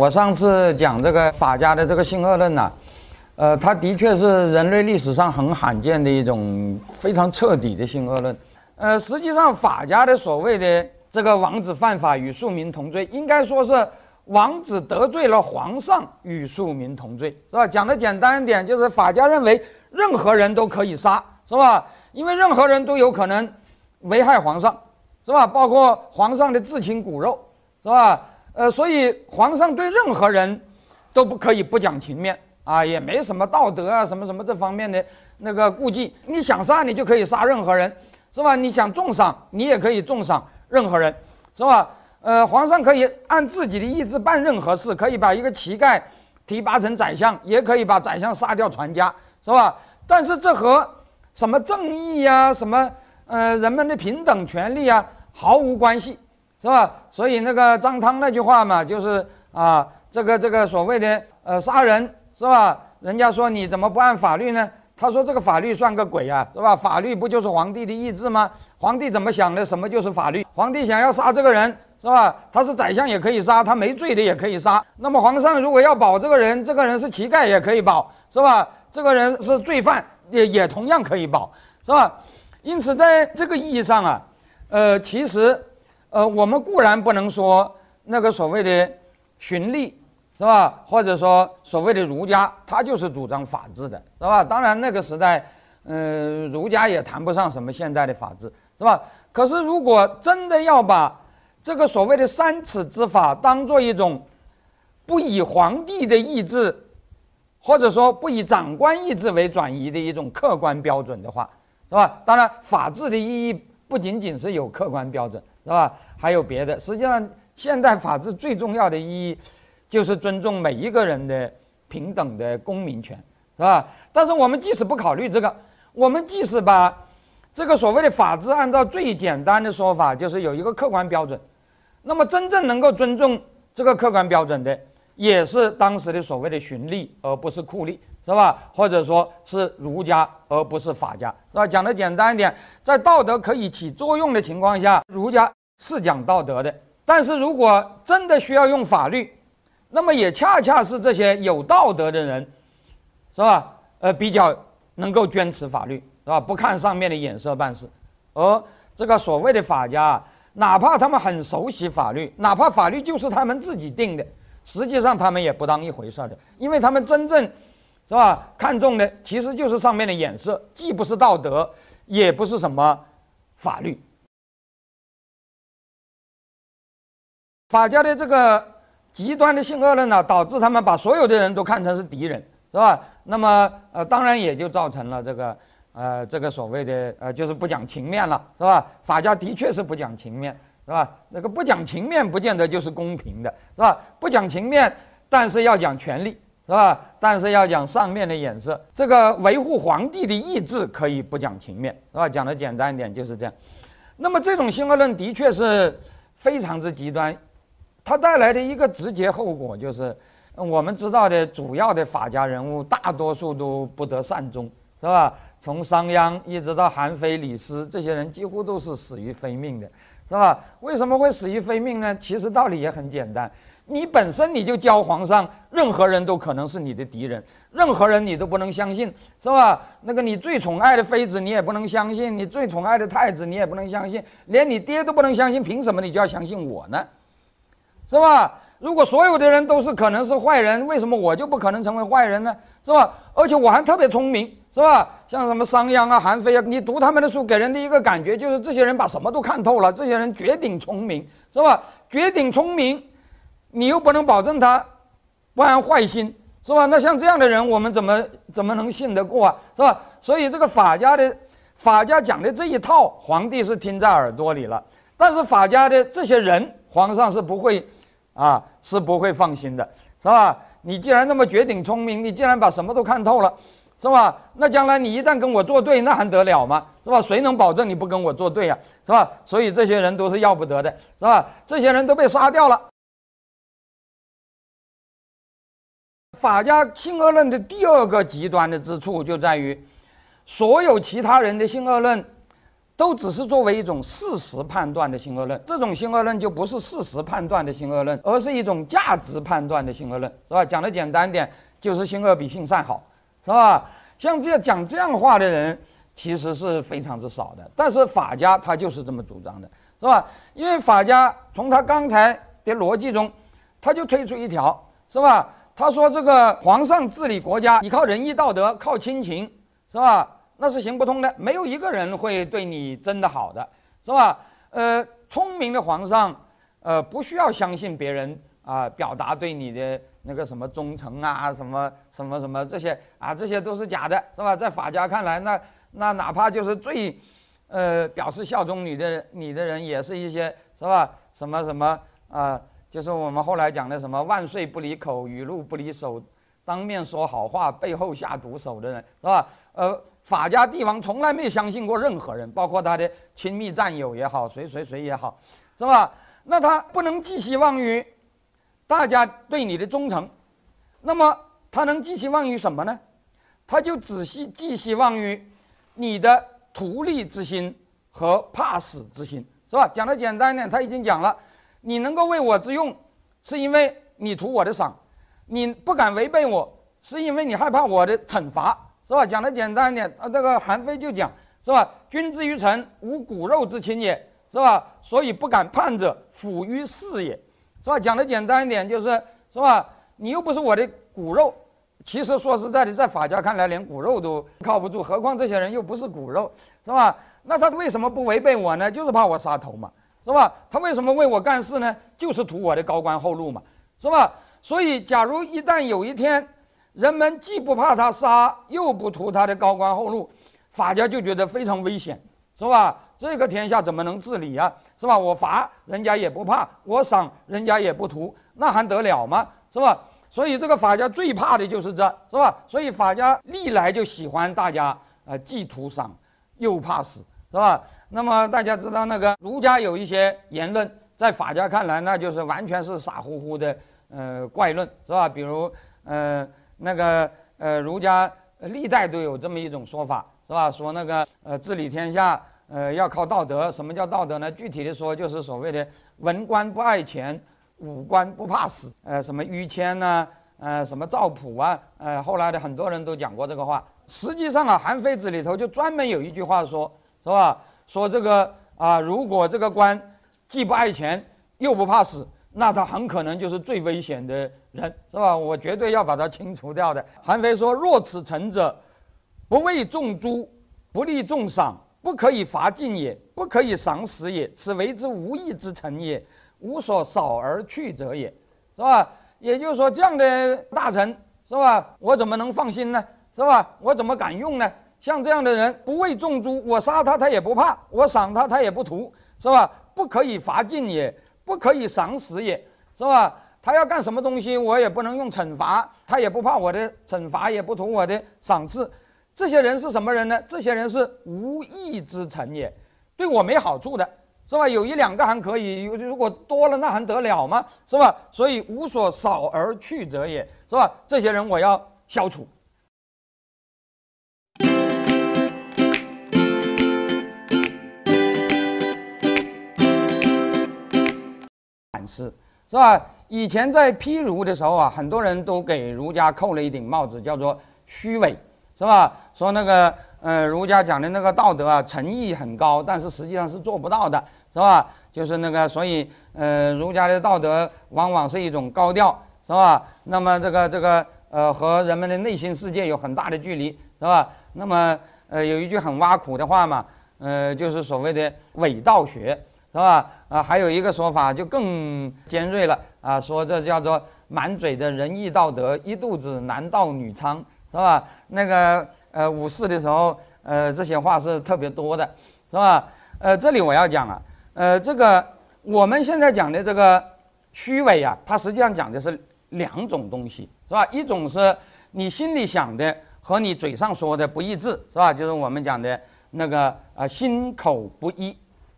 我上次讲这个法家的这个性恶论呐，呃，它的确是人类历史上很罕见的一种非常彻底的性恶论。呃，实际上法家的所谓的这个王子犯法与庶民同罪，应该说是王子得罪了皇上与庶民同罪，是吧？讲的简单一点，就是法家认为任何人都可以杀，是吧？因为任何人都有可能危害皇上，是吧？包括皇上的至亲骨肉，是吧？呃，所以皇上对任何人都不可以不讲情面啊，也没什么道德啊，什么什么这方面的那个顾忌。你想杀你就可以杀任何人，是吧？你想重赏你也可以重赏任何人，是吧？呃，皇上可以按自己的意志办任何事，可以把一个乞丐提拔成宰相，也可以把宰相杀掉全家，是吧？但是这和什么正义呀，什么呃人们的平等权利啊，毫无关系。是吧？所以那个张汤那句话嘛，就是啊，这个这个所谓的呃杀人是吧？人家说你怎么不按法律呢？他说这个法律算个鬼啊，是吧？法律不就是皇帝的意志吗？皇帝怎么想的，什么就是法律？皇帝想要杀这个人是吧？他是宰相也可以杀，他没罪的也可以杀。那么皇上如果要保这个人，这个人是乞丐也可以保，是吧？这个人是罪犯也也同样可以保，是吧？因此在这个意义上啊，呃，其实。呃，我们固然不能说那个所谓的循吏是吧？或者说所谓的儒家，他就是主张法治的，是吧？当然那个时代，嗯，儒家也谈不上什么现在的法治，是吧？可是如果真的要把这个所谓的三尺之法当做一种不以皇帝的意志，或者说不以长官意志为转移的一种客观标准的话，是吧？当然，法治的意义不仅仅是有客观标准。是吧？还有别的。实际上，现代法治最重要的意义，就是尊重每一个人的平等的公民权，是吧？但是我们即使不考虑这个，我们即使把这个所谓的法治按照最简单的说法，就是有一个客观标准，那么真正能够尊重这个客观标准的，也是当时的所谓的循吏，而不是酷吏。是吧？或者说是儒家，而不是法家，是吧？讲的简单一点，在道德可以起作用的情况下，儒家是讲道德的。但是如果真的需要用法律，那么也恰恰是这些有道德的人，是吧？呃，比较能够坚持法律，是吧？不看上面的眼色办事。而这个所谓的法家，哪怕他们很熟悉法律，哪怕法律就是他们自己定的，实际上他们也不当一回事的，因为他们真正。是吧？看重的其实就是上面的眼色，既不是道德，也不是什么法律。法家的这个极端的性恶论呢，导致他们把所有的人都看成是敌人，是吧？那么呃，当然也就造成了这个呃这个所谓的呃就是不讲情面了，是吧？法家的确是不讲情面，是吧？那个不讲情面，不见得就是公平的，是吧？不讲情面，但是要讲权利。是吧？但是要讲上面的眼色，这个维护皇帝的意志可以不讲情面，是吧？讲的简单一点就是这样。那么这种新恶论的确是非常之极端，它带来的一个直接后果就是，我们知道的主要的法家人物大多数都不得善终，是吧？从商鞅一直到韩非、李斯，这些人几乎都是死于非命的，是吧？为什么会死于非命呢？其实道理也很简单。你本身你就教皇上，任何人都可能是你的敌人，任何人你都不能相信，是吧？那个你最宠爱的妃子你也不能相信，你最宠爱的太子你也不能相信，连你爹都不能相信，凭什么你就要相信我呢？是吧？如果所有的人都是可能是坏人，为什么我就不可能成为坏人呢？是吧？而且我还特别聪明，是吧？像什么商鞅啊、韩非啊，你读他们的书，给人的一个感觉就是这些人把什么都看透了，这些人绝顶聪明，是吧？绝顶聪明。你又不能保证他不安坏心，是吧？那像这样的人，我们怎么怎么能信得过啊，是吧？所以这个法家的法家讲的这一套，皇帝是听在耳朵里了，但是法家的这些人，皇上是不会啊，是不会放心的，是吧？你既然那么绝顶聪明，你既然把什么都看透了，是吧？那将来你一旦跟我作对，那还得了吗？是吧？谁能保证你不跟我作对呀？是吧？所以这些人都是要不得的，是吧？这些人都被杀掉了。法家性恶论的第二个极端的之处就在于，所有其他人的性恶论，都只是作为一种事实判断的性恶论。这种性恶论就不是事实判断的性恶论，而是一种价值判断的性恶论，是吧？讲的简单点，就是性恶比性善好，是吧？像这样讲这样话的人，其实是非常之少的。但是法家他就是这么主张的，是吧？因为法家从他刚才的逻辑中，他就推出一条，是吧？他说这个皇上治理国家，你靠仁义道德，靠亲情，是吧？那是行不通的，没有一个人会对你真的好的，是吧？呃，聪明的皇上，呃，不需要相信别人啊，表达对你的那个什么忠诚啊，什么什么什么这些啊，这些都是假的，是吧？在法家看来，那那哪怕就是最，呃，表示效忠你的你的人，也是一些，是吧？什么什么啊？就是我们后来讲的什么万岁不离口，语录不离手，当面说好话，背后下毒手的人，是吧？呃，法家帝王从来没相信过任何人，包括他的亲密战友也好，谁谁谁也好，是吧？那他不能寄希望于大家对你的忠诚，那么他能寄希望于什么呢？他就只希寄希望于你的图利之心和怕死之心，是吧？讲的简单一点，他已经讲了。你能够为我之用，是因为你图我的赏；你不敢违背我，是因为你害怕我的惩罚，是吧？讲的简单一点，啊，这个韩非就讲，是吧？君之于臣，无骨肉之亲也，是吧？所以不敢叛者，辅于事也，是吧？讲的简单一点，就是，是吧？你又不是我的骨肉，其实说实在的，在法家看来，连骨肉都靠不住，何况这些人又不是骨肉，是吧？那他为什么不违背我呢？就是怕我杀头嘛。是吧？他为什么为我干事呢？就是图我的高官厚禄嘛，是吧？所以，假如一旦有一天，人们既不怕他杀，又不图他的高官厚禄，法家就觉得非常危险，是吧？这个天下怎么能治理啊？是吧？我罚人家也不怕，我赏人家也不图，那还得了吗？是吧？所以，这个法家最怕的就是这，是吧？所以，法家历来就喜欢大家呃，既图赏又怕死，是吧？那么大家知道，那个儒家有一些言论，在法家看来，那就是完全是傻乎乎的，呃，怪论，是吧？比如，呃，那个，呃，儒家历代都有这么一种说法，是吧？说那个，呃，治理天下，呃，要靠道德。什么叫道德呢？具体的说，就是所谓的文官不爱钱，武官不怕死。呃，什么于谦呐，呃，什么赵普啊，呃，后来的很多人都讲过这个话。实际上啊，《韩非子》里头就专门有一句话说，是吧？说这个啊，如果这个官既不爱钱又不怕死，那他很可能就是最危险的人，是吧？我绝对要把他清除掉的。韩非说：“若此臣者，不为众诛，不立众赏，不可以罚尽也，不可以赏死也。此为之无义之臣也，无所少而去者也，是吧？也就是说，这样的大臣，是吧？我怎么能放心呢？是吧？我怎么敢用呢？”像这样的人不为众诛，我杀他他也不怕，我赏他他也不图，是吧？不可以罚尽也，不可以赏死也，是吧？他要干什么东西，我也不能用惩罚，他也不怕我的惩罚，也不图我的赏赐。这些人是什么人呢？这些人是无义之臣也，对我没好处的，是吧？有一两个还可以，如果多了那还得了吗？是吧？所以无所少而去者也，是吧？这些人我要消除。是是吧？以前在批儒的时候啊，很多人都给儒家扣了一顶帽子，叫做虚伪，是吧？说那个呃，儒家讲的那个道德啊，诚意很高，但是实际上是做不到的，是吧？就是那个，所以呃，儒家的道德往往是一种高调，是吧？那么这个这个呃，和人们的内心世界有很大的距离，是吧？那么呃，有一句很挖苦的话嘛，呃，就是所谓的伪道学。是吧？啊，还有一个说法就更尖锐了啊，说这叫做满嘴的仁义道德，一肚子男盗女娼，是吧？那个呃，五四的时候，呃，这些话是特别多的，是吧？呃，这里我要讲啊，呃，这个我们现在讲的这个虚伪啊，它实际上讲的是两种东西，是吧？一种是你心里想的和你嘴上说的不一致，是吧？就是我们讲的那个啊，心口不一，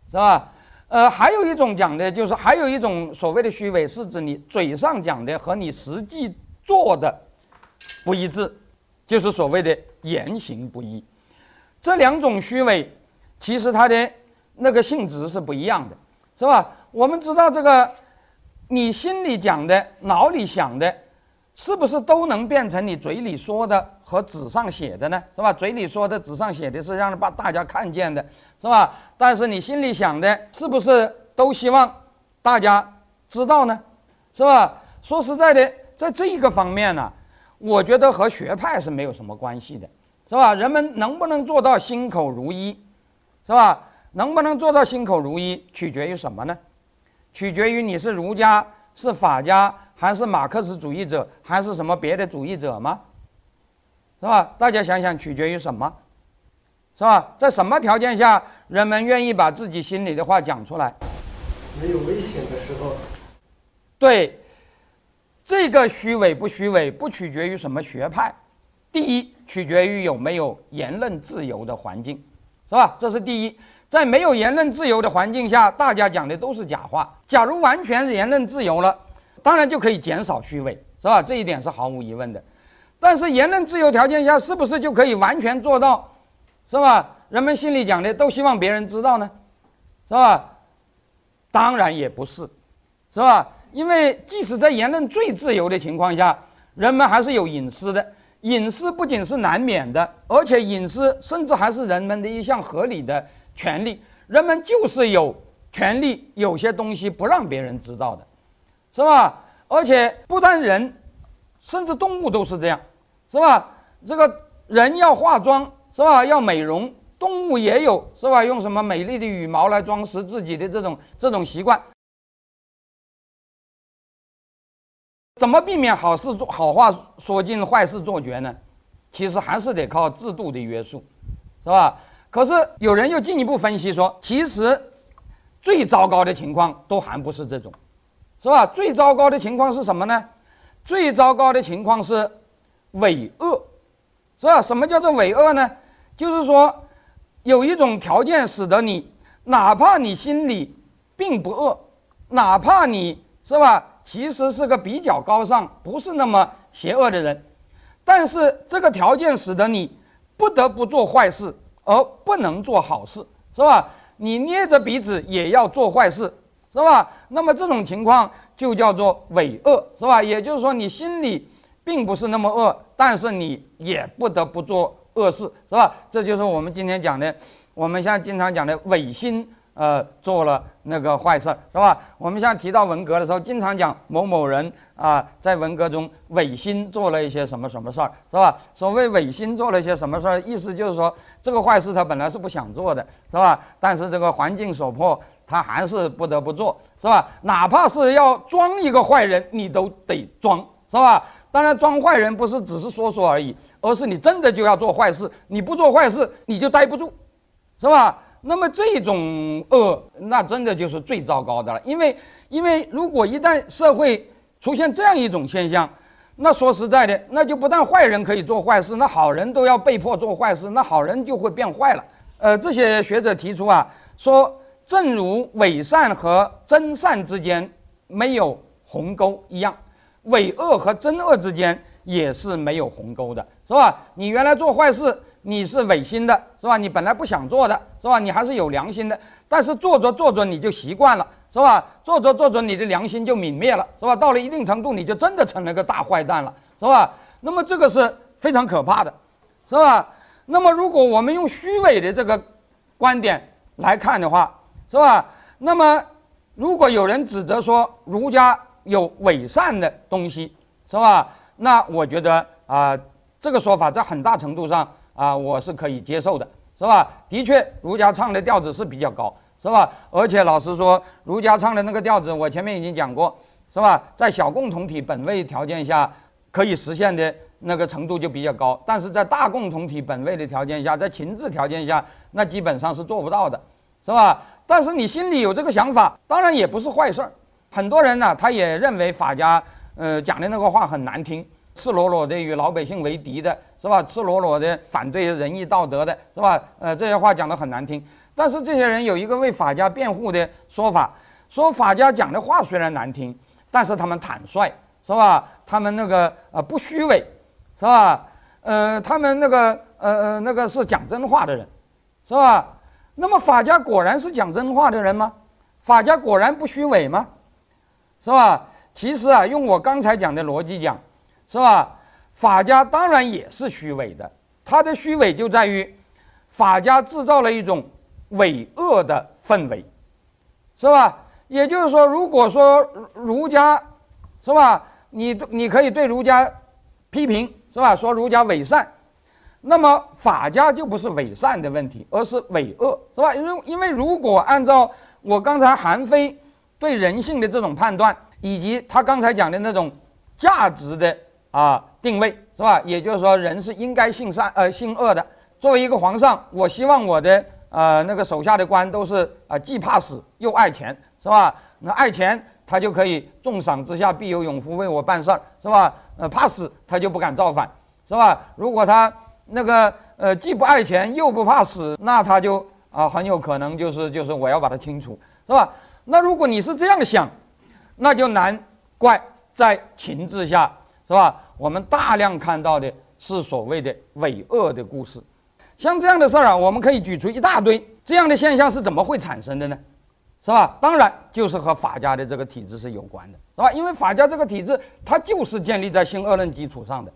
是吧？呃，还有一种讲的，就是还有一种所谓的虚伪，是指你嘴上讲的和你实际做的不一致，就是所谓的言行不一。这两种虚伪，其实它的那个性质是不一样的，是吧？我们知道这个，你心里讲的、脑里想的，是不是都能变成你嘴里说的和纸上写的呢？是吧？嘴里说的、纸上写的是让把大家看见的，是吧？但是你心里想的，是不是都希望大家知道呢？是吧？说实在的，在这一个方面呢，我觉得和学派是没有什么关系的，是吧？人们能不能做到心口如一，是吧？能不能做到心口如一，取决于什么呢？取决于你是儒家、是法家，还是马克思主义者，还是什么别的主义者吗？是吧？大家想想，取决于什么？是吧？在什么条件下，人们愿意把自己心里的话讲出来？没有危险的时候。对，这个虚伪不虚伪，不取决于什么学派。第一，取决于有没有言论自由的环境，是吧？这是第一。在没有言论自由的环境下，大家讲的都是假话。假如完全言论自由了，当然就可以减少虚伪，是吧？这一点是毫无疑问的。但是言论自由条件下，是不是就可以完全做到，是吧？人们心里讲的都希望别人知道呢，是吧？当然也不是，是吧？因为即使在言论最自由的情况下，人们还是有隐私的。隐私不仅是难免的，而且隐私甚至还是人们的一项合理的。权利，人们就是有权利，有些东西不让别人知道的，是吧？而且不但人，甚至动物都是这样，是吧？这个人要化妆，是吧？要美容，动物也有，是吧？用什么美丽的羽毛来装饰自己的这种这种习惯。怎么避免好事做好话说尽，坏事做绝呢？其实还是得靠制度的约束，是吧？可是有人又进一步分析说，其实最糟糕的情况都还不是这种，是吧？最糟糕的情况是什么呢？最糟糕的情况是伪恶，是吧？什么叫做伪恶呢？就是说有一种条件使得你，哪怕你心里并不恶，哪怕你是吧，其实是个比较高尚，不是那么邪恶的人，但是这个条件使得你不得不做坏事。而不能做好事，是吧？你捏着鼻子也要做坏事，是吧？那么这种情况就叫做伪恶，是吧？也就是说，你心里并不是那么恶，但是你也不得不做恶事，是吧？这就是我们今天讲的，我们现在经常讲的伪心。呃，做了那个坏事儿，是吧？我们现在提到文革的时候，经常讲某某人啊，在文革中伪心做了一些什么什么事儿，是吧？所谓伪心做了一些什么事儿，意思就是说，这个坏事他本来是不想做的，是吧？但是这个环境所迫，他还是不得不做，是吧？哪怕是要装一个坏人，你都得装，是吧？当然，装坏人不是只是说说而已，而是你真的就要做坏事，你不做坏事，你就待不住，是吧？那么这种恶，那真的就是最糟糕的了。因为，因为如果一旦社会出现这样一种现象，那说实在的，那就不但坏人可以做坏事，那好人都要被迫做坏事，那好人就会变坏了。呃，这些学者提出啊，说正如伪善和真善之间没有鸿沟一样，伪恶和真恶之间也是没有鸿沟的，是吧？你原来做坏事。你是违心的，是吧？你本来不想做的，是吧？你还是有良心的，但是做着做着你就习惯了，是吧？做着做着你的良心就泯灭了，是吧？到了一定程度，你就真的成了个大坏蛋了，是吧？那么这个是非常可怕的，是吧？那么如果我们用虚伪的这个观点来看的话，是吧？那么如果有人指责说儒家有伪善的东西，是吧？那我觉得啊，这个说法在很大程度上。啊，我是可以接受的，是吧？的确，儒家唱的调子是比较高，是吧？而且老实说，儒家唱的那个调子，我前面已经讲过，是吧？在小共同体本位条件下，可以实现的那个程度就比较高，但是在大共同体本位的条件下，在情志条件下，那基本上是做不到的，是吧？但是你心里有这个想法，当然也不是坏事儿。很多人呢，他也认为法家，呃，讲的那个话很难听。赤裸裸的与老百姓为敌的是吧？赤裸裸的反对仁义道德的是吧？呃，这些话讲得很难听，但是这些人有一个为法家辩护的说法，说法家讲的话虽然难听，但是他们坦率是吧？他们那个呃不虚伪是吧？呃，他们那个呃呃那个是讲真话的人是吧？那么法家果然是讲真话的人吗？法家果然不虚伪吗？是吧？其实啊，用我刚才讲的逻辑讲，是吧？法家当然也是虚伪的，他的虚伪就在于法家制造了一种伪恶的氛围，是吧？也就是说，如果说儒家，是吧？你你可以对儒家批评，是吧？说儒家伪善。那么法家就不是伪善的问题，而是伪恶，是吧？因为因为如果按照我刚才韩非对人性的这种判断，以及他刚才讲的那种价值的啊定位，是吧？也就是说，人是应该性善呃性恶的。作为一个皇上，我希望我的呃那个手下的官都是啊既怕死又爱钱，是吧？那爱钱他就可以重赏之下必有勇夫为我办事儿，是吧？呃怕死他就不敢造反，是吧？如果他那个呃，既不爱钱又不怕死，那他就啊很有可能就是就是我要把它清除，是吧？那如果你是这样想，那就难怪在秦之下，是吧？我们大量看到的是所谓的伪恶的故事，像这样的事儿啊，我们可以举出一大堆。这样的现象是怎么会产生的呢？是吧？当然就是和法家的这个体制是有关的，是吧？因为法家这个体制它就是建立在性恶论基础上的。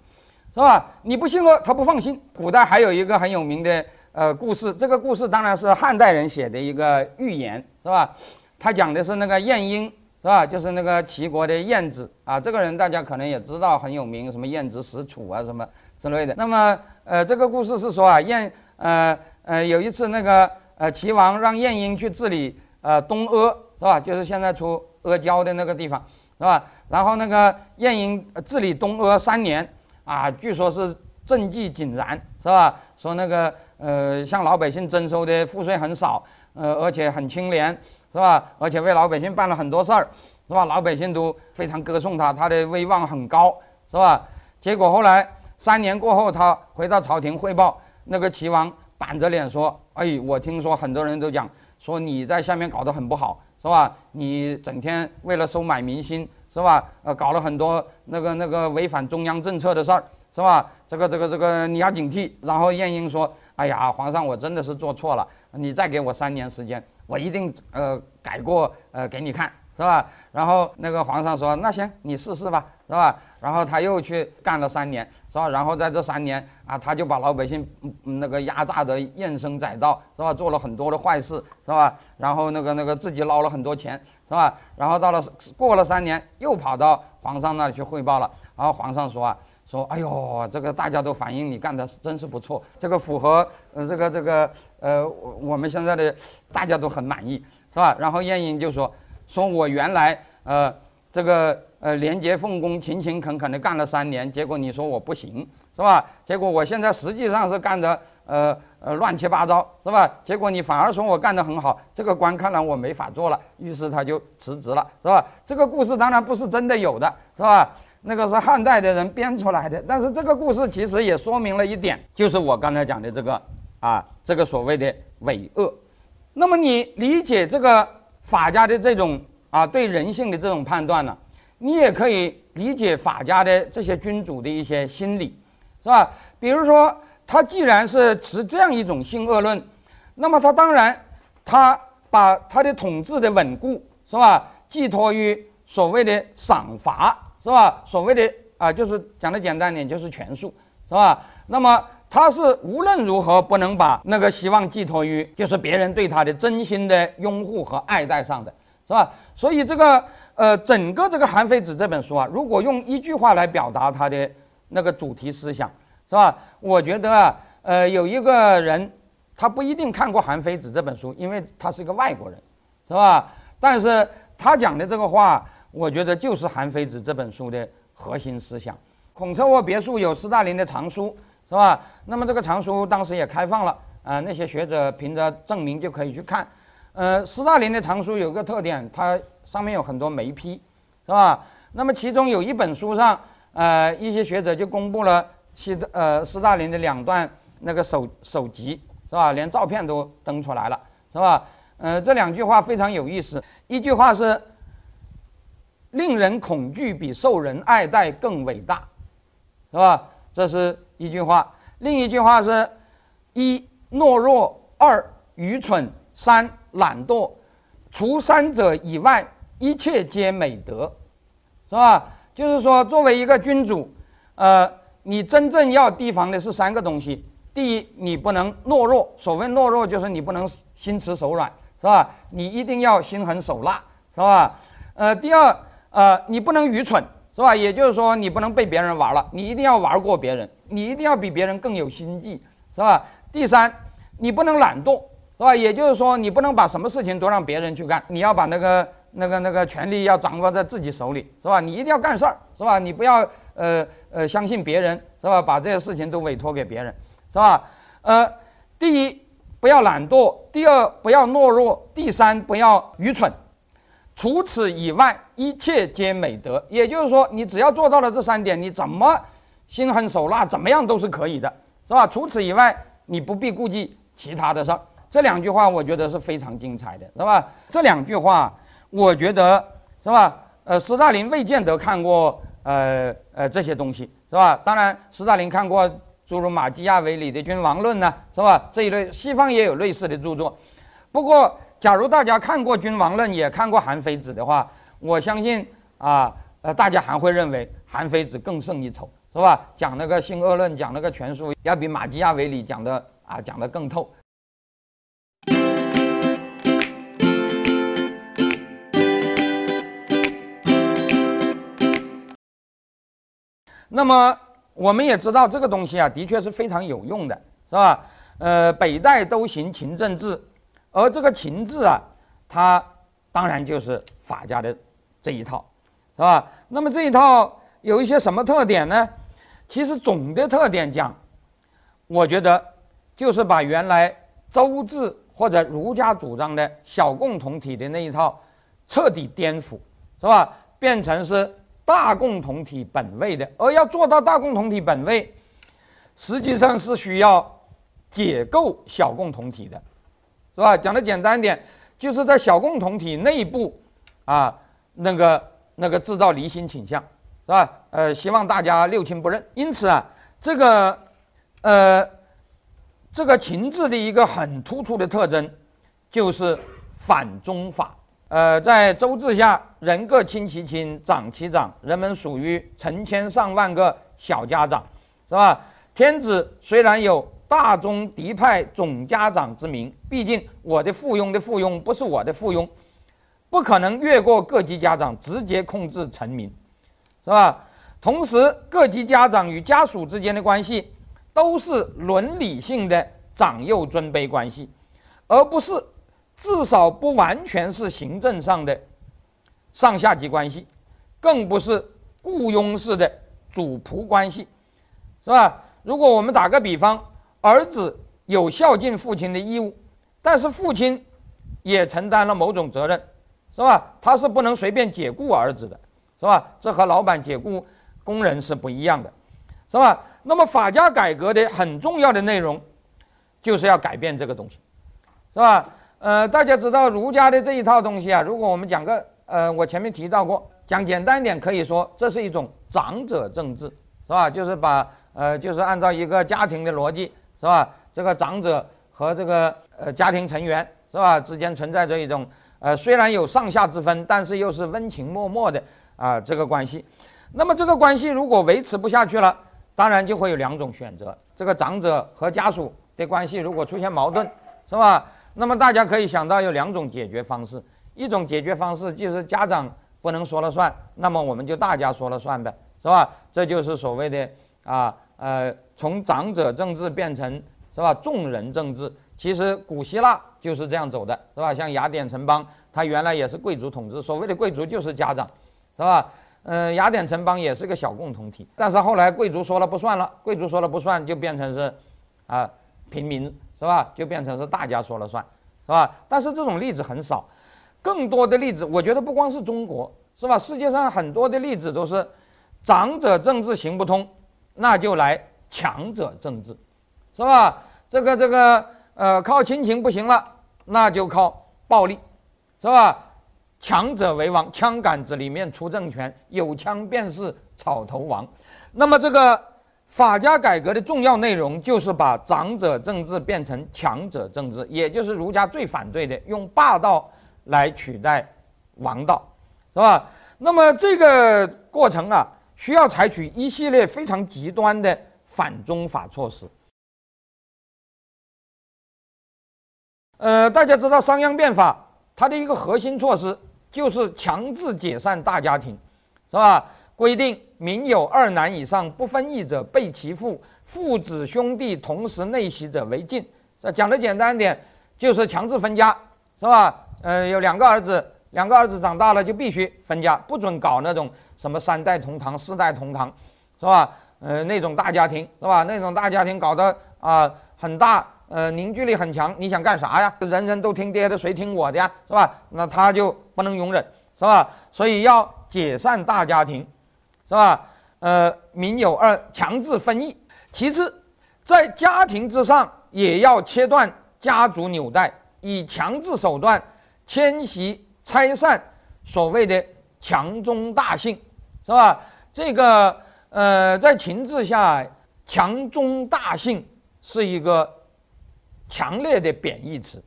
是吧？你不信我，他不放心。古代还有一个很有名的呃故事，这个故事当然是汉代人写的一个寓言，是吧？他讲的是那个晏婴，是吧？就是那个齐国的晏子啊。这个人大家可能也知道很有名，什么晏子使楚啊，什么之类的。那么呃，这个故事是说啊，晏呃呃有一次那个呃齐王让晏婴去治理呃东阿，是吧？就是现在出阿胶的那个地方，是吧？然后那个晏婴治理东阿三年。啊，据说是政绩井然，是吧？说那个呃，向老百姓征收的赋税很少，呃，而且很清廉，是吧？而且为老百姓办了很多事儿，是吧？老百姓都非常歌颂他，他的威望很高，是吧？结果后来三年过后，他回到朝廷汇报，那个齐王板着脸说：“哎，我听说很多人都讲说你在下面搞得很不好，是吧？你整天为了收买民心。”是吧？呃，搞了很多那个那个违反中央政策的事儿，是吧？这个这个这个你要警惕。然后晏婴说：“哎呀，皇上，我真的是做错了，你再给我三年时间，我一定呃改过呃给你看，是吧？”然后那个皇上说：“那行，你试试吧，是吧？”然后他又去干了三年，是吧？然后在这三年啊，他就把老百姓那个压榨的怨声载道，是吧？做了很多的坏事，是吧？然后那个那个自己捞了很多钱。是吧？然后到了过了三年，又跑到皇上那里去汇报了。然后皇上说啊，说哎呦，这个大家都反映你干的真是不错，这个符合呃这个这个呃我们现在的大家都很满意，是吧？然后晏婴就说，说我原来呃这个呃廉洁奉公、勤勤恳恳的干了三年，结果你说我不行，是吧？结果我现在实际上是干的呃。呃，乱七八糟是吧？结果你反而说我干得很好，这个官看来我没法做了，于是他就辞职了，是吧？这个故事当然不是真的有的，是吧？那个是汉代的人编出来的。但是这个故事其实也说明了一点，就是我刚才讲的这个啊，这个所谓的伪恶。那么你理解这个法家的这种啊对人性的这种判断呢，你也可以理解法家的这些君主的一些心理，是吧？比如说。他既然是持这样一种性恶论，那么他当然，他把他的统治的稳固是吧，寄托于所谓的赏罚是吧？所谓的啊，就是讲的简单点，就是权术是吧？那么他是无论如何不能把那个希望寄托于就是别人对他的真心的拥护和爱戴上的，是吧？所以这个呃，整个这个《韩非子》这本书啊，如果用一句话来表达它的那个主题思想。是吧？我觉得啊，呃，有一个人，他不一定看过《韩非子》这本书，因为他是一个外国人，是吧？但是他讲的这个话，我觉得就是《韩非子》这本书的核心思想。孔策沃别墅有斯大林的藏书，是吧？那么这个藏书当时也开放了，啊，那些学者凭着证明就可以去看。呃，斯大林的藏书有个特点，他上面有很多眉批，是吧？那么其中有一本书上，呃，一些学者就公布了。斯呃斯大林的两段那个手手集是吧？连照片都登出来了是吧？呃，这两句话非常有意思。一句话是令人恐惧比受人爱戴更伟大，是吧？这是一句话。另一句话是：一懦弱，二愚蠢，三懒惰，除三者以外，一切皆美德，是吧？就是说，作为一个君主，呃，你真正要提防的是三个东西。第一，你不能懦弱。所谓懦弱，就是你不能心慈手软，是吧？你一定要心狠手辣，是吧？呃，第二，呃，你不能愚蠢，是吧？也就是说，你不能被别人玩了，你一定要玩过别人，你一定要比别人更有心计，是吧？第三，你不能懒惰，是吧？也就是说，你不能把什么事情都让别人去干，你要把那个、那个、那个权利要掌握在自己手里，是吧？你一定要干事儿，是吧？你不要呃呃相信别人，是吧？把这些事情都委托给别人。是吧？呃，第一不要懒惰，第二不要懦弱，第三不要愚蠢。除此以外，一切皆美德。也就是说，你只要做到了这三点，你怎么心狠手辣，怎么样都是可以的，是吧？除此以外，你不必顾忌其他的事儿。这两句话我觉得是非常精彩的，是吧？这两句话，我觉得是吧？呃，斯大林未见得看过呃呃这些东西，是吧？当然，斯大林看过。诸如马基亚维里的《君王论》呢，是吧？这一类西方也有类似的著作。不过，假如大家看过《君王论》，也看过《韩非子》的话，我相信啊，呃，大家还会认为韩非子更胜一筹，是吧？讲那个性恶论，讲那个权术，要比马基亚维里讲的啊讲的更透。那么。我们也知道这个东西啊，的确是非常有用的，是吧？呃，北代都行秦政治，而这个秦制啊，它当然就是法家的这一套，是吧？那么这一套有一些什么特点呢？其实总的特点讲，我觉得就是把原来周制或者儒家主张的小共同体的那一套彻底颠覆，是吧？变成是。大共同体本位的，而要做到大共同体本位，实际上是需要解构小共同体的，是吧？讲的简单点，就是在小共同体内部啊，那个那个制造离心倾向，是吧？呃，希望大家六亲不认。因此啊，这个呃，这个秦制的一个很突出的特征就是反宗法。呃，在周制下，人各亲其亲，长其长，人们属于成千上万个小家长，是吧？天子虽然有大宗嫡派总家长之名，毕竟我的附庸的附庸不是我的附庸，不可能越过各级家长直接控制臣民，是吧？同时，各级家长与家属之间的关系都是伦理性的长幼尊卑关系，而不是。至少不完全是行政上的上下级关系，更不是雇佣式的主仆关系，是吧？如果我们打个比方，儿子有孝敬父亲的义务，但是父亲也承担了某种责任，是吧？他是不能随便解雇儿子的，是吧？这和老板解雇工人是不一样的，是吧？那么法家改革的很重要的内容，就是要改变这个东西，是吧？呃，大家知道儒家的这一套东西啊，如果我们讲个，呃，我前面提到过，讲简单一点，可以说这是一种长者政治，是吧？就是把，呃，就是按照一个家庭的逻辑，是吧？这个长者和这个呃家庭成员，是吧？之间存在着一种，呃，虽然有上下之分，但是又是温情脉脉的啊这个关系。那么这个关系如果维持不下去了，当然就会有两种选择：这个长者和家属的关系如果出现矛盾，是吧？那么大家可以想到有两种解决方式，一种解决方式就是家长不能说了算，那么我们就大家说了算呗，是吧？这就是所谓的啊呃，从长者政治变成是吧众人政治。其实古希腊就是这样走的，是吧？像雅典城邦，它原来也是贵族统治，所谓的贵族就是家长，是吧？嗯，雅典城邦也是个小共同体，但是后来贵族说了不算了，贵族说了不算，就变成是啊平民。是吧？就变成是大家说了算，是吧？但是这种例子很少，更多的例子，我觉得不光是中国，是吧？世界上很多的例子都是，长者政治行不通，那就来强者政治，是吧？这个这个呃，靠亲情不行了，那就靠暴力，是吧？强者为王，枪杆子里面出政权，有枪便是草头王。那么这个法家改革的重要内容就是把长者政治变成强者政治，也就是儒家最反对的，用霸道来取代王道，是吧？那么这个过程啊，需要采取一系列非常极端的反宗法措施。呃，大家知道商鞅变法，它的一个核心措施就是强制解散大家庭，是吧？规定民有二男以上不分邑者被其父，父子兄弟同时内袭者为禁。讲的简单点，就是强制分家，是吧？呃，有两个儿子，两个儿子长大了就必须分家，不准搞那种什么三代同堂、四代同堂，是吧？呃，那种大家庭，是吧？那种大家庭搞得啊很大。呃，凝聚力很强，你想干啥呀？人人都听爹的，谁听我的呀？是吧？那他就不能容忍，是吧？所以要解散大家庭，是吧？呃，民有二，强制分异。其次，在家庭之上也要切断家族纽带，以强制手段迁徙拆散所谓的强中大姓，是吧？这个呃，在秦制下，强中大姓是一个。强烈的贬义词，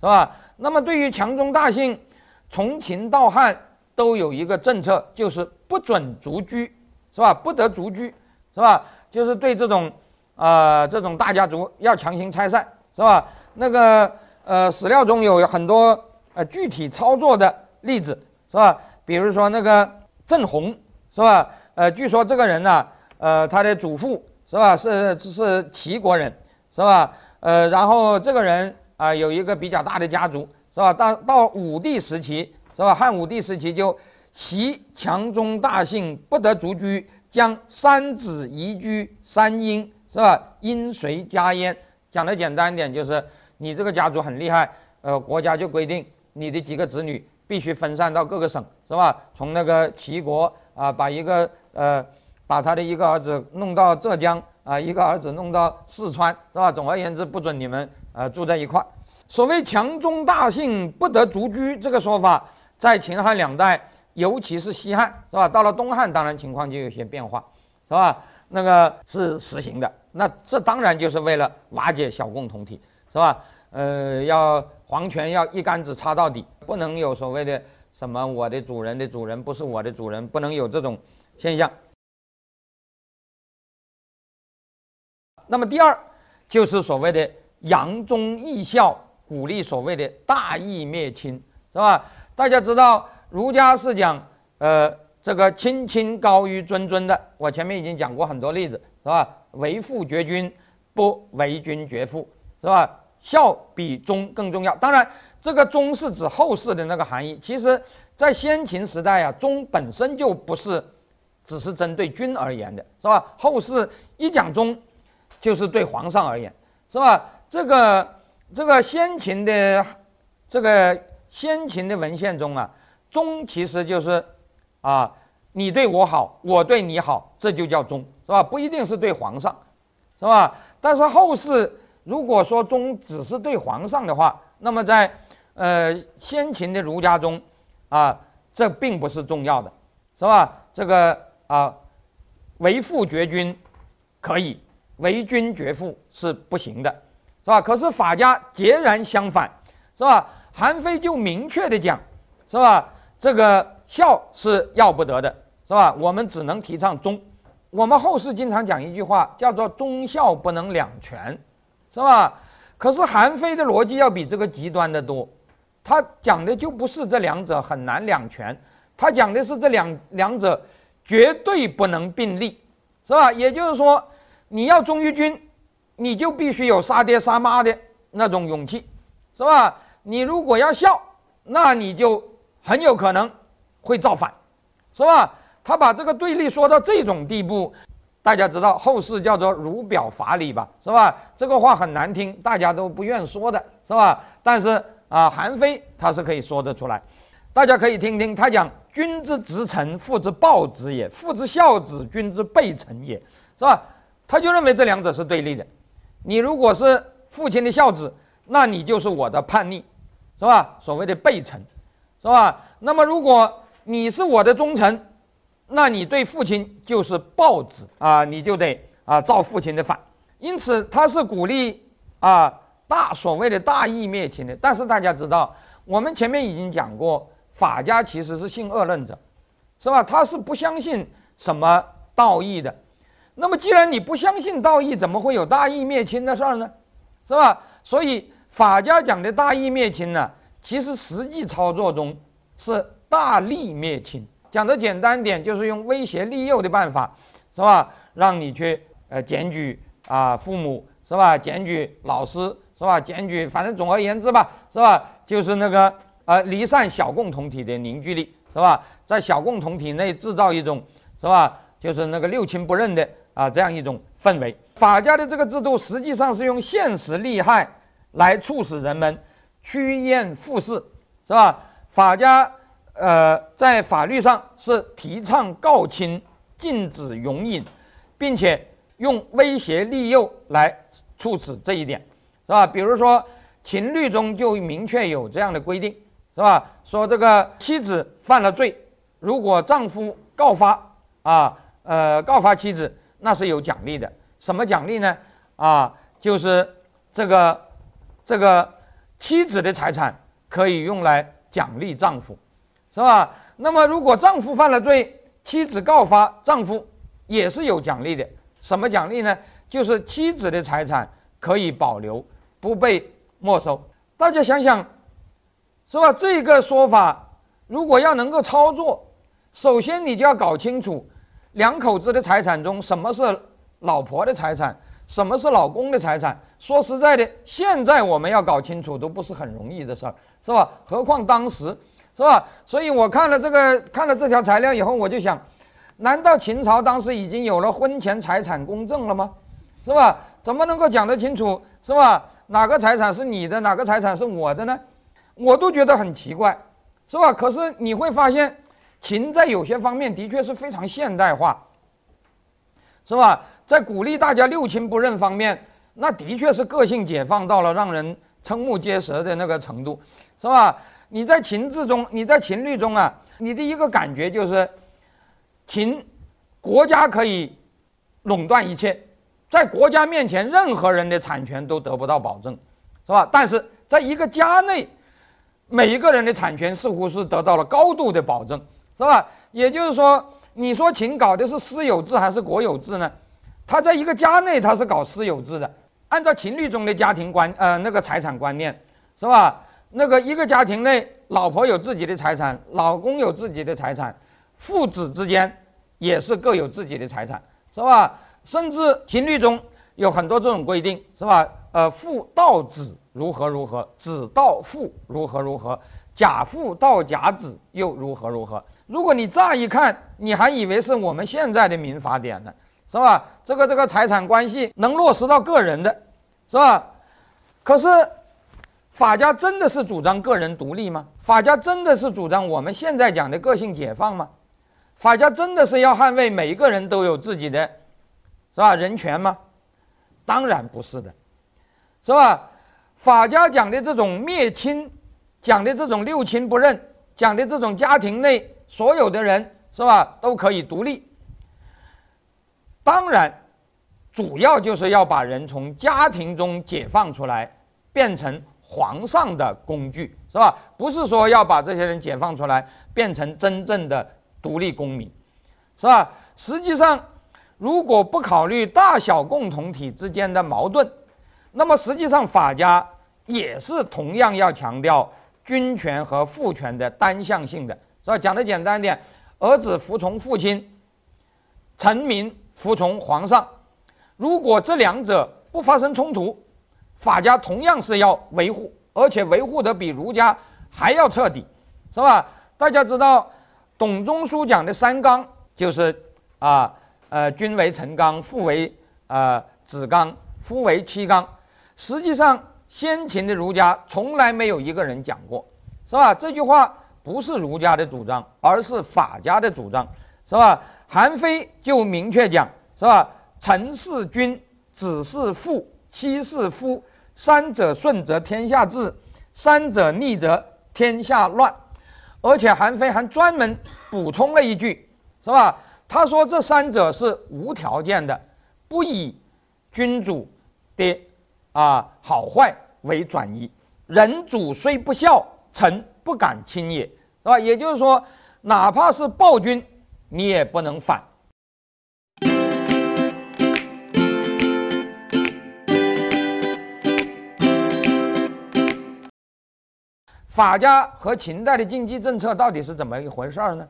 是吧？那么对于强中大姓，从秦到汉都有一个政策，就是不准族居，是吧？不得族居，是吧？就是对这种，呃，这种大家族要强行拆散，是吧？那个，呃，史料中有很多呃具体操作的例子，是吧？比如说那个郑弘，是吧？呃，据说这个人呢，呃，他的祖父是吧？是是齐国人，是吧？呃，然后这个人啊，有一个比较大的家族，是吧？到到武帝时期，是吧？汉武帝时期就袭强中大姓，不得族居，将三子移居三阴，是吧？因随家焉。讲的简单一点，就是你这个家族很厉害，呃，国家就规定你的几个子女必须分散到各个省，是吧？从那个齐国啊，把一个呃，把他的一个儿子弄到浙江。啊，一个儿子弄到四川是吧？总而言之，不准你们呃住在一块。所谓强中大姓不得族居这个说法，在秦汉两代，尤其是西汉是吧？到了东汉，当然情况就有些变化，是吧？那个是实行的。那这当然就是为了瓦解小共同体，是吧？呃，要皇权要一竿子插到底，不能有所谓的什么我的主人的主人不是我的主人，不能有这种现象。那么第二，就是所谓的扬忠义孝，鼓励所谓的大义灭亲，是吧？大家知道儒家是讲，呃，这个亲亲高于尊尊的。我前面已经讲过很多例子，是吧？为父绝君，不为君绝父，是吧？孝比忠更重要。当然，这个忠是指后世的那个含义。其实，在先秦时代啊，忠本身就不是只是针对君而言的，是吧？后世一讲忠。就是对皇上而言，是吧？这个这个先秦的这个先秦的文献中啊，忠其实就是啊，你对我好，我对你好，这就叫忠，是吧？不一定是对皇上，是吧？但是后世如果说忠只是对皇上的话，那么在呃先秦的儒家中啊，这并不是重要的，是吧？这个啊，为父绝君可以。为君绝父是不行的，是吧？可是法家截然相反，是吧？韩非就明确的讲，是吧？这个孝是要不得的，是吧？我们只能提倡忠。我们后世经常讲一句话，叫做忠孝不能两全，是吧？可是韩非的逻辑要比这个极端的多，他讲的就不是这两者很难两全，他讲的是这两两者绝对不能并立，是吧？也就是说。你要忠于君，你就必须有杀爹杀妈的那种勇气，是吧？你如果要孝，那你就很有可能会造反，是吧？他把这个对立说到这种地步，大家知道后世叫做儒表法理吧，是吧？这个话很难听，大家都不愿说的，是吧？但是啊，韩非他是可以说得出来，大家可以听听他讲：君之直臣，父之暴子也；父之孝子，君之备臣也，是吧？他就认为这两者是对立的，你如果是父亲的孝子，那你就是我的叛逆，是吧？所谓的背臣，是吧？那么如果你是我的忠臣，那你对父亲就是暴子啊，你就得啊造父亲的反，因此他是鼓励啊大所谓的大义灭亲的。但是大家知道，我们前面已经讲过，法家其实是性恶论者，是吧？他是不相信什么道义的。那么既然你不相信道义，怎么会有大义灭亲的事儿呢？是吧？所以法家讲的大义灭亲呢，其实实际操作中是大利灭亲。讲的简单点，就是用威胁利诱的办法，是吧？让你去呃检举啊父母，是吧？检举老师，是吧？检举，反正总而言之吧，是吧？就是那个呃离散小共同体的凝聚力，是吧？在小共同体内制造一种，是吧？就是那个六亲不认的啊这样一种氛围。法家的这个制度实际上是用现实利害来促使人们趋炎附势，是吧？法家。呃，在法律上是提倡告亲，禁止容隐，并且用威胁利诱来促使这一点，是吧？比如说情律中就明确有这样的规定，是吧？说这个妻子犯了罪，如果丈夫告发啊，呃，告发妻子，那是有奖励的。什么奖励呢？啊，就是这个这个妻子的财产可以用来奖励丈夫。是吧？那么如果丈夫犯了罪，妻子告发丈夫，也是有奖励的。什么奖励呢？就是妻子的财产可以保留，不被没收。大家想想，是吧？这个说法如果要能够操作，首先你就要搞清楚两口子的财产中什么是老婆的财产，什么是老公的财产。说实在的，现在我们要搞清楚都不是很容易的事儿，是吧？何况当时。是吧？所以我看了这个，看了这条材料以后，我就想，难道秦朝当时已经有了婚前财产公证了吗？是吧？怎么能够讲得清楚？是吧？哪个财产是你的，哪个财产是我的呢？我都觉得很奇怪，是吧？可是你会发现，秦在有些方面的确是非常现代化，是吧？在鼓励大家六亲不认方面，那的确是个性解放到了让人瞠目结舌的那个程度，是吧？你在情志中，你在情律中啊，你的一个感觉就是，情国家可以垄断一切，在国家面前，任何人的产权都得不到保证，是吧？但是在一个家内，每一个人的产权似乎是得到了高度的保证，是吧？也就是说，你说秦搞的是私有制还是国有制呢？他在一个家内，他是搞私有制的，按照情律中的家庭观，呃，那个财产观念，是吧？那个一个家庭内，老婆有自己的财产，老公有自己的财产，父子之间也是各有自己的财产，是吧？甚至情律中有很多这种规定，是吧？呃，父到子如何如何，子到父如何如何，甲父到甲子又如何如何。如果你乍一看，你还以为是我们现在的民法典呢，是吧？这个这个财产关系能落实到个人的，是吧？可是。法家真的是主张个人独立吗？法家真的是主张我们现在讲的个性解放吗？法家真的是要捍卫每一个人都有自己的，是吧？人权吗？当然不是的，是吧？法家讲的这种灭亲，讲的这种六亲不认，讲的这种家庭内所有的人，是吧？都可以独立。当然，主要就是要把人从家庭中解放出来，变成。皇上的工具是吧？不是说要把这些人解放出来，变成真正的独立公民，是吧？实际上，如果不考虑大小共同体之间的矛盾，那么实际上法家也是同样要强调君权和父权的单向性的，是吧？讲的简单一点，儿子服从父亲，臣民服从皇上。如果这两者不发生冲突，法家同样是要维护，而且维护的比儒家还要彻底，是吧？大家知道，董仲舒讲的三纲就是啊，呃，君为臣纲，父为呃子纲，夫为妻纲。实际上，先秦的儒家从来没有一个人讲过，是吧？这句话不是儒家的主张，而是法家的主张，是吧？韩非就明确讲，是吧？臣是君，子是父。七是夫，三者顺则天下治，三者逆则天下乱。而且韩非还专门补充了一句，是吧？他说这三者是无条件的，不以君主的啊好坏为转移。人主虽不孝，臣不敢轻也，是吧？也就是说，哪怕是暴君，你也不能反。法家和秦代的经济政策到底是怎么一回事儿呢？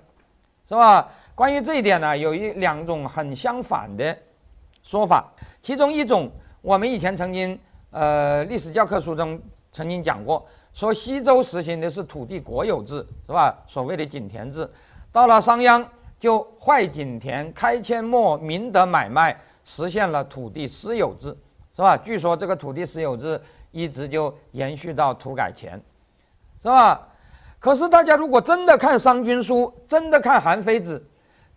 是吧？关于这一点呢，有一两种很相反的说法。其中一种，我们以前曾经呃历史教科书中曾经讲过，说西周实行的是土地国有制，是吧？所谓的井田制。到了商鞅就坏井田，开阡陌，民得买卖，实现了土地私有制，是吧？据说这个土地私有制一直就延续到土改前。是吧？可是大家如果真的看《商君书》，真的看《韩非子》，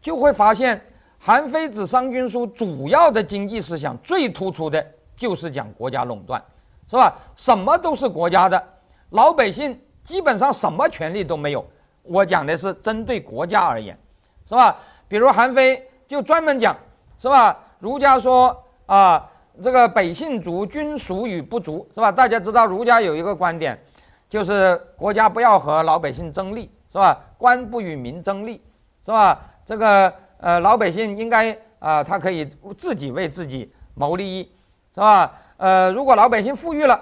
就会发现《韩非子》《商君书》主要的经济思想最突出的就是讲国家垄断，是吧？什么都是国家的，老百姓基本上什么权利都没有。我讲的是针对国家而言，是吧？比如韩非就专门讲，是吧？儒家说啊，这个百姓足，君属与不足，是吧？大家知道儒家有一个观点。就是国家不要和老百姓争利，是吧？官不与民争利，是吧？这个呃，老百姓应该啊，他可以自己为自己谋利益，是吧？呃，如果老百姓富裕了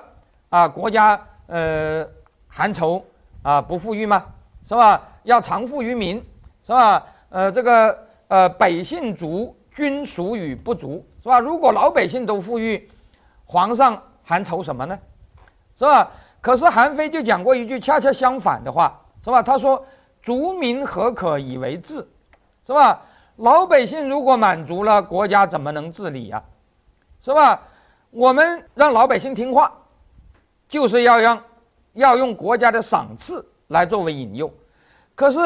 啊，国家呃还愁啊不富裕吗？是吧？要常富于民，是吧？呃，这个呃，百姓足，君属与不足，是吧？如果老百姓都富裕，皇上还愁什么呢？是吧？可是韩非就讲过一句恰恰相反的话，是吧？他说：“足民何可以为治？是吧？老百姓如果满足了，国家怎么能治理呀？是吧？我们让老百姓听话，就是要让要用国家的赏赐来作为引诱。可是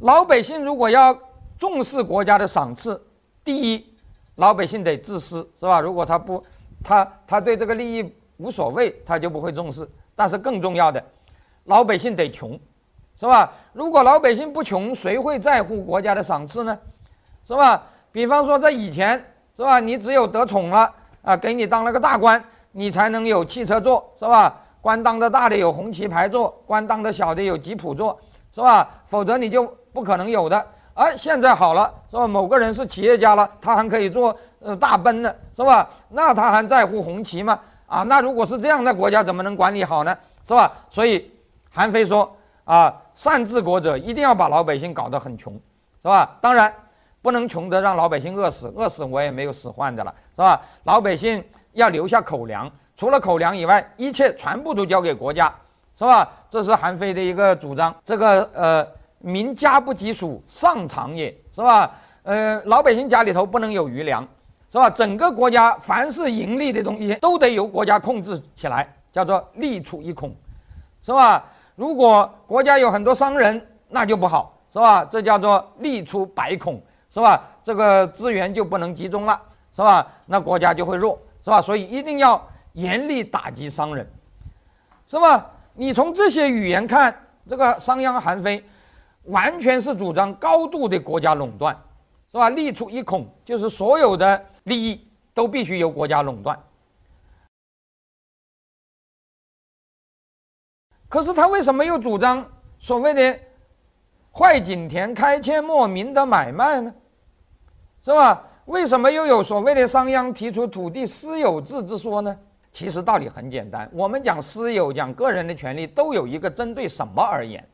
老百姓如果要重视国家的赏赐，第一，老百姓得自私，是吧？如果他不，他他对这个利益无所谓，他就不会重视。”但是更重要的，老百姓得穷，是吧？如果老百姓不穷，谁会在乎国家的赏赐呢？是吧？比方说在以前，是吧？你只有得宠了啊，给你当了个大官，你才能有汽车坐，是吧？官当的大的有红旗牌坐，官当的小的有吉普坐，是吧？否则你就不可能有的。而现在好了，是吧？某个人是企业家了，他还可以坐呃大奔呢，是吧？那他还在乎红旗吗？啊，那如果是这样，那国家怎么能管理好呢？是吧？所以韩非说啊，善治国者一定要把老百姓搞得很穷，是吧？当然不能穷得让老百姓饿死，饿死我也没有使唤的了，是吧？老百姓要留下口粮，除了口粮以外，一切全部都交给国家，是吧？这是韩非的一个主张。这个呃，民家不及黍，上长也是吧？呃，老百姓家里头不能有余粮。是吧？整个国家凡是盈利的东西都得由国家控制起来，叫做利出一孔，是吧？如果国家有很多商人，那就不好，是吧？这叫做利出百孔，是吧？这个资源就不能集中了，是吧？那国家就会弱，是吧？所以一定要严厉打击商人，是吧？你从这些语言看，这个商鞅、韩非完全是主张高度的国家垄断，是吧？利出一孔就是所有的。利益都必须由国家垄断，可是他为什么又主张所谓的“坏井田，开阡陌，民的买卖”呢？是吧？为什么又有所谓的商鞅提出土地私有制之说呢？其实道理很简单，我们讲私有，讲个人的权利，都有一个针对什么而言，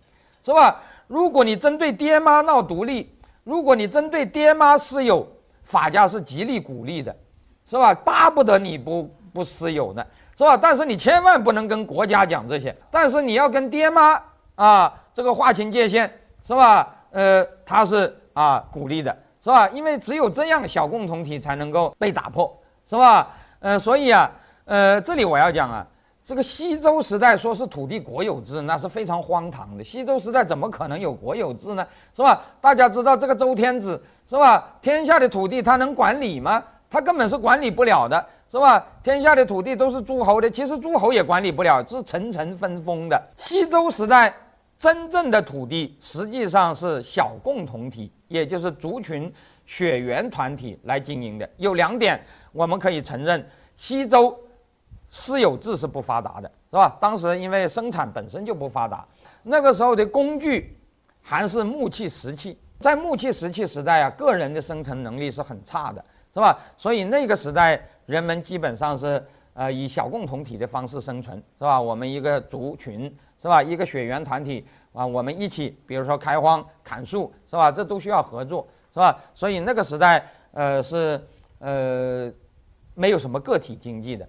是吧？如果你针对爹妈闹独立，如果你针对爹妈私有。法家是极力鼓励的，是吧？巴不得你不不私有呢，是吧？但是你千万不能跟国家讲这些，但是你要跟爹妈啊这个划清界限，是吧？呃，他是啊鼓励的，是吧？因为只有这样，小共同体才能够被打破，是吧？呃，所以啊，呃，这里我要讲啊。这个西周时代说是土地国有制，那是非常荒唐的。西周时代怎么可能有国有制呢？是吧？大家知道这个周天子是吧？天下的土地他能管理吗？他根本是管理不了的，是吧？天下的土地都是诸侯的，其实诸侯也管理不了，是层层分封的。西周时代真正的土地实际上是小共同体，也就是族群血缘团体来经营的。有两点我们可以承认：西周私有制是不发达的，是吧？当时因为生产本身就不发达，那个时候的工具还是木器、石器。在木器、石器时代啊，个人的生存能力是很差的，是吧？所以那个时代人们基本上是呃以小共同体的方式生存，是吧？我们一个族群，是吧？一个血缘团体啊，我们一起，比如说开荒、砍树，是吧？这都需要合作，是吧？所以那个时代呃是呃没有什么个体经济的，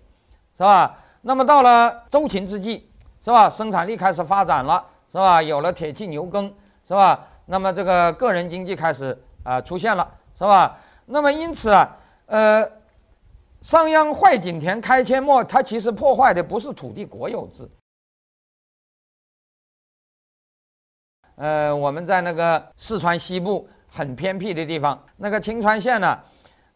是吧？那么到了周秦之际，是吧？生产力开始发展了，是吧？有了铁器、牛耕，是吧？那么这个个人经济开始啊出现了，是吧？那么因此啊，呃，商鞅坏井田开阡陌，它其实破坏的不是土地国有制。呃，我们在那个四川西部很偏僻的地方，那个青川县呢，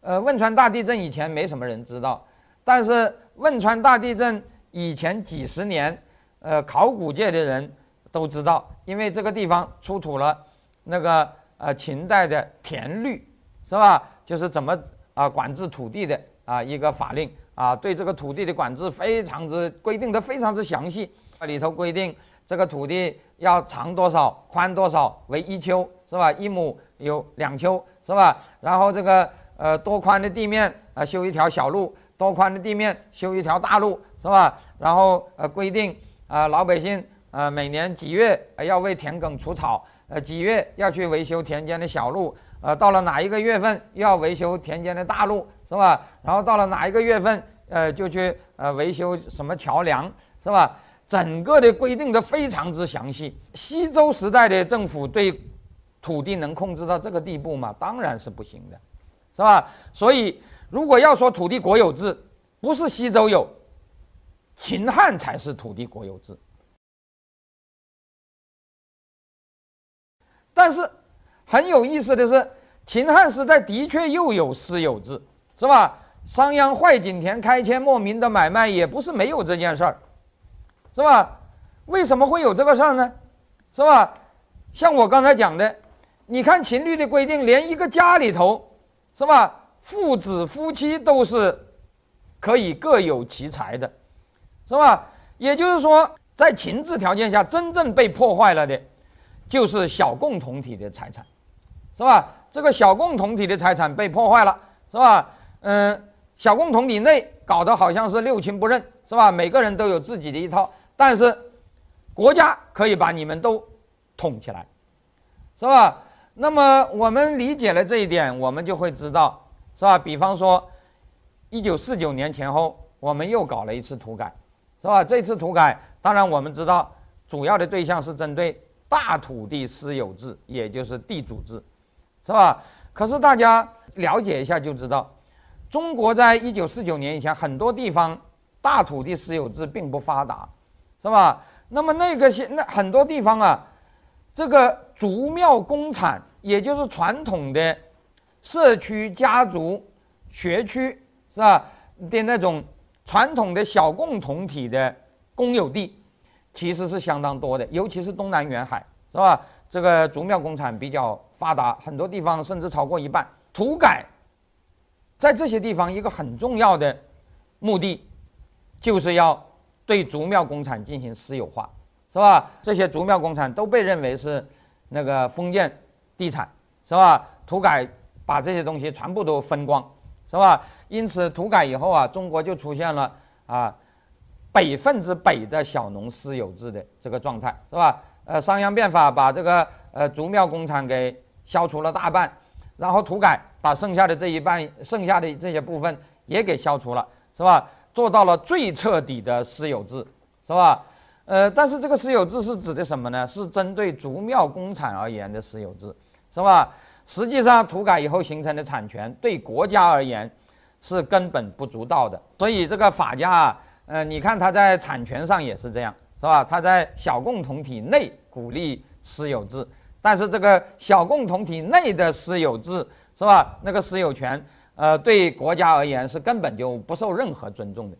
呃，汶川大地震以前没什么人知道，但是汶川大地震以前几十年，呃，考古界的人都知道，因为这个地方出土了。那个呃，秦代的田律是吧？就是怎么啊管制土地的啊一个法令啊，对这个土地的管制非常之规定的非常之详细。里头规定这个土地要长多少、宽多少为一丘是吧？一亩有两丘是吧？然后这个呃多宽的地面啊修一条小路，多宽的地面修一条大路是吧？然后呃规定啊老百姓啊每年几月要为田埂除草。呃，几月要去维修田间的小路？呃，到了哪一个月份要维修田间的大路，是吧？然后到了哪一个月份，呃，就去呃维修什么桥梁，是吧？整个的规定的非常之详细。西周时代的政府对土地能控制到这个地步吗？当然是不行的，是吧？所以，如果要说土地国有制，不是西周有，秦汉才是土地国有制。但是很有意思的是，秦汉时代的确又有私有制，是吧？商鞅坏井田开阡陌，民的买卖也不是没有这件事儿，是吧？为什么会有这个事儿呢？是吧？像我刚才讲的，你看秦律的规定，连一个家里头，是吧？父子夫妻都是可以各有其财的，是吧？也就是说，在秦制条件下，真正被破坏了的。就是小共同体的财产，是吧？这个小共同体的财产被破坏了，是吧？嗯，小共同体内搞得好像是六亲不认，是吧？每个人都有自己的一套，但是国家可以把你们都统起来，是吧？那么我们理解了这一点，我们就会知道，是吧？比方说，一九四九年前后，我们又搞了一次土改，是吧？这次土改，当然我们知道，主要的对象是针对。大土地私有制，也就是地主制，是吧？可是大家了解一下就知道，中国在一九四九年以前，很多地方大土地私有制并不发达，是吧？那么那个些那很多地方啊，这个族庙公产，也就是传统的社区、家族、学区，是吧？的那种传统的小共同体的公有地。其实是相当多的，尤其是东南沿海，是吧？这个竹庙工厂比较发达，很多地方甚至超过一半。土改在这些地方一个很重要的目的，就是要对竹庙工厂进行私有化，是吧？这些竹庙工厂都被认为是那个封建地产，是吧？土改把这些东西全部都分光，是吧？因此土改以后啊，中国就出现了啊。北分之北的小农私有制的这个状态是吧？呃，商鞅变法把这个呃竹庙工厂给消除了大半，然后土改把剩下的这一半、剩下的这些部分也给消除了，是吧？做到了最彻底的私有制，是吧？呃，但是这个私有制是指的什么呢？是针对竹庙工厂而言的私有制，是吧？实际上土改以后形成的产权对国家而言是根本不足道的，所以这个法家啊。呃，你看他在产权上也是这样，是吧？他在小共同体内鼓励私有制，但是这个小共同体内的私有制，是吧？那个私有权，呃，对国家而言是根本就不受任何尊重的。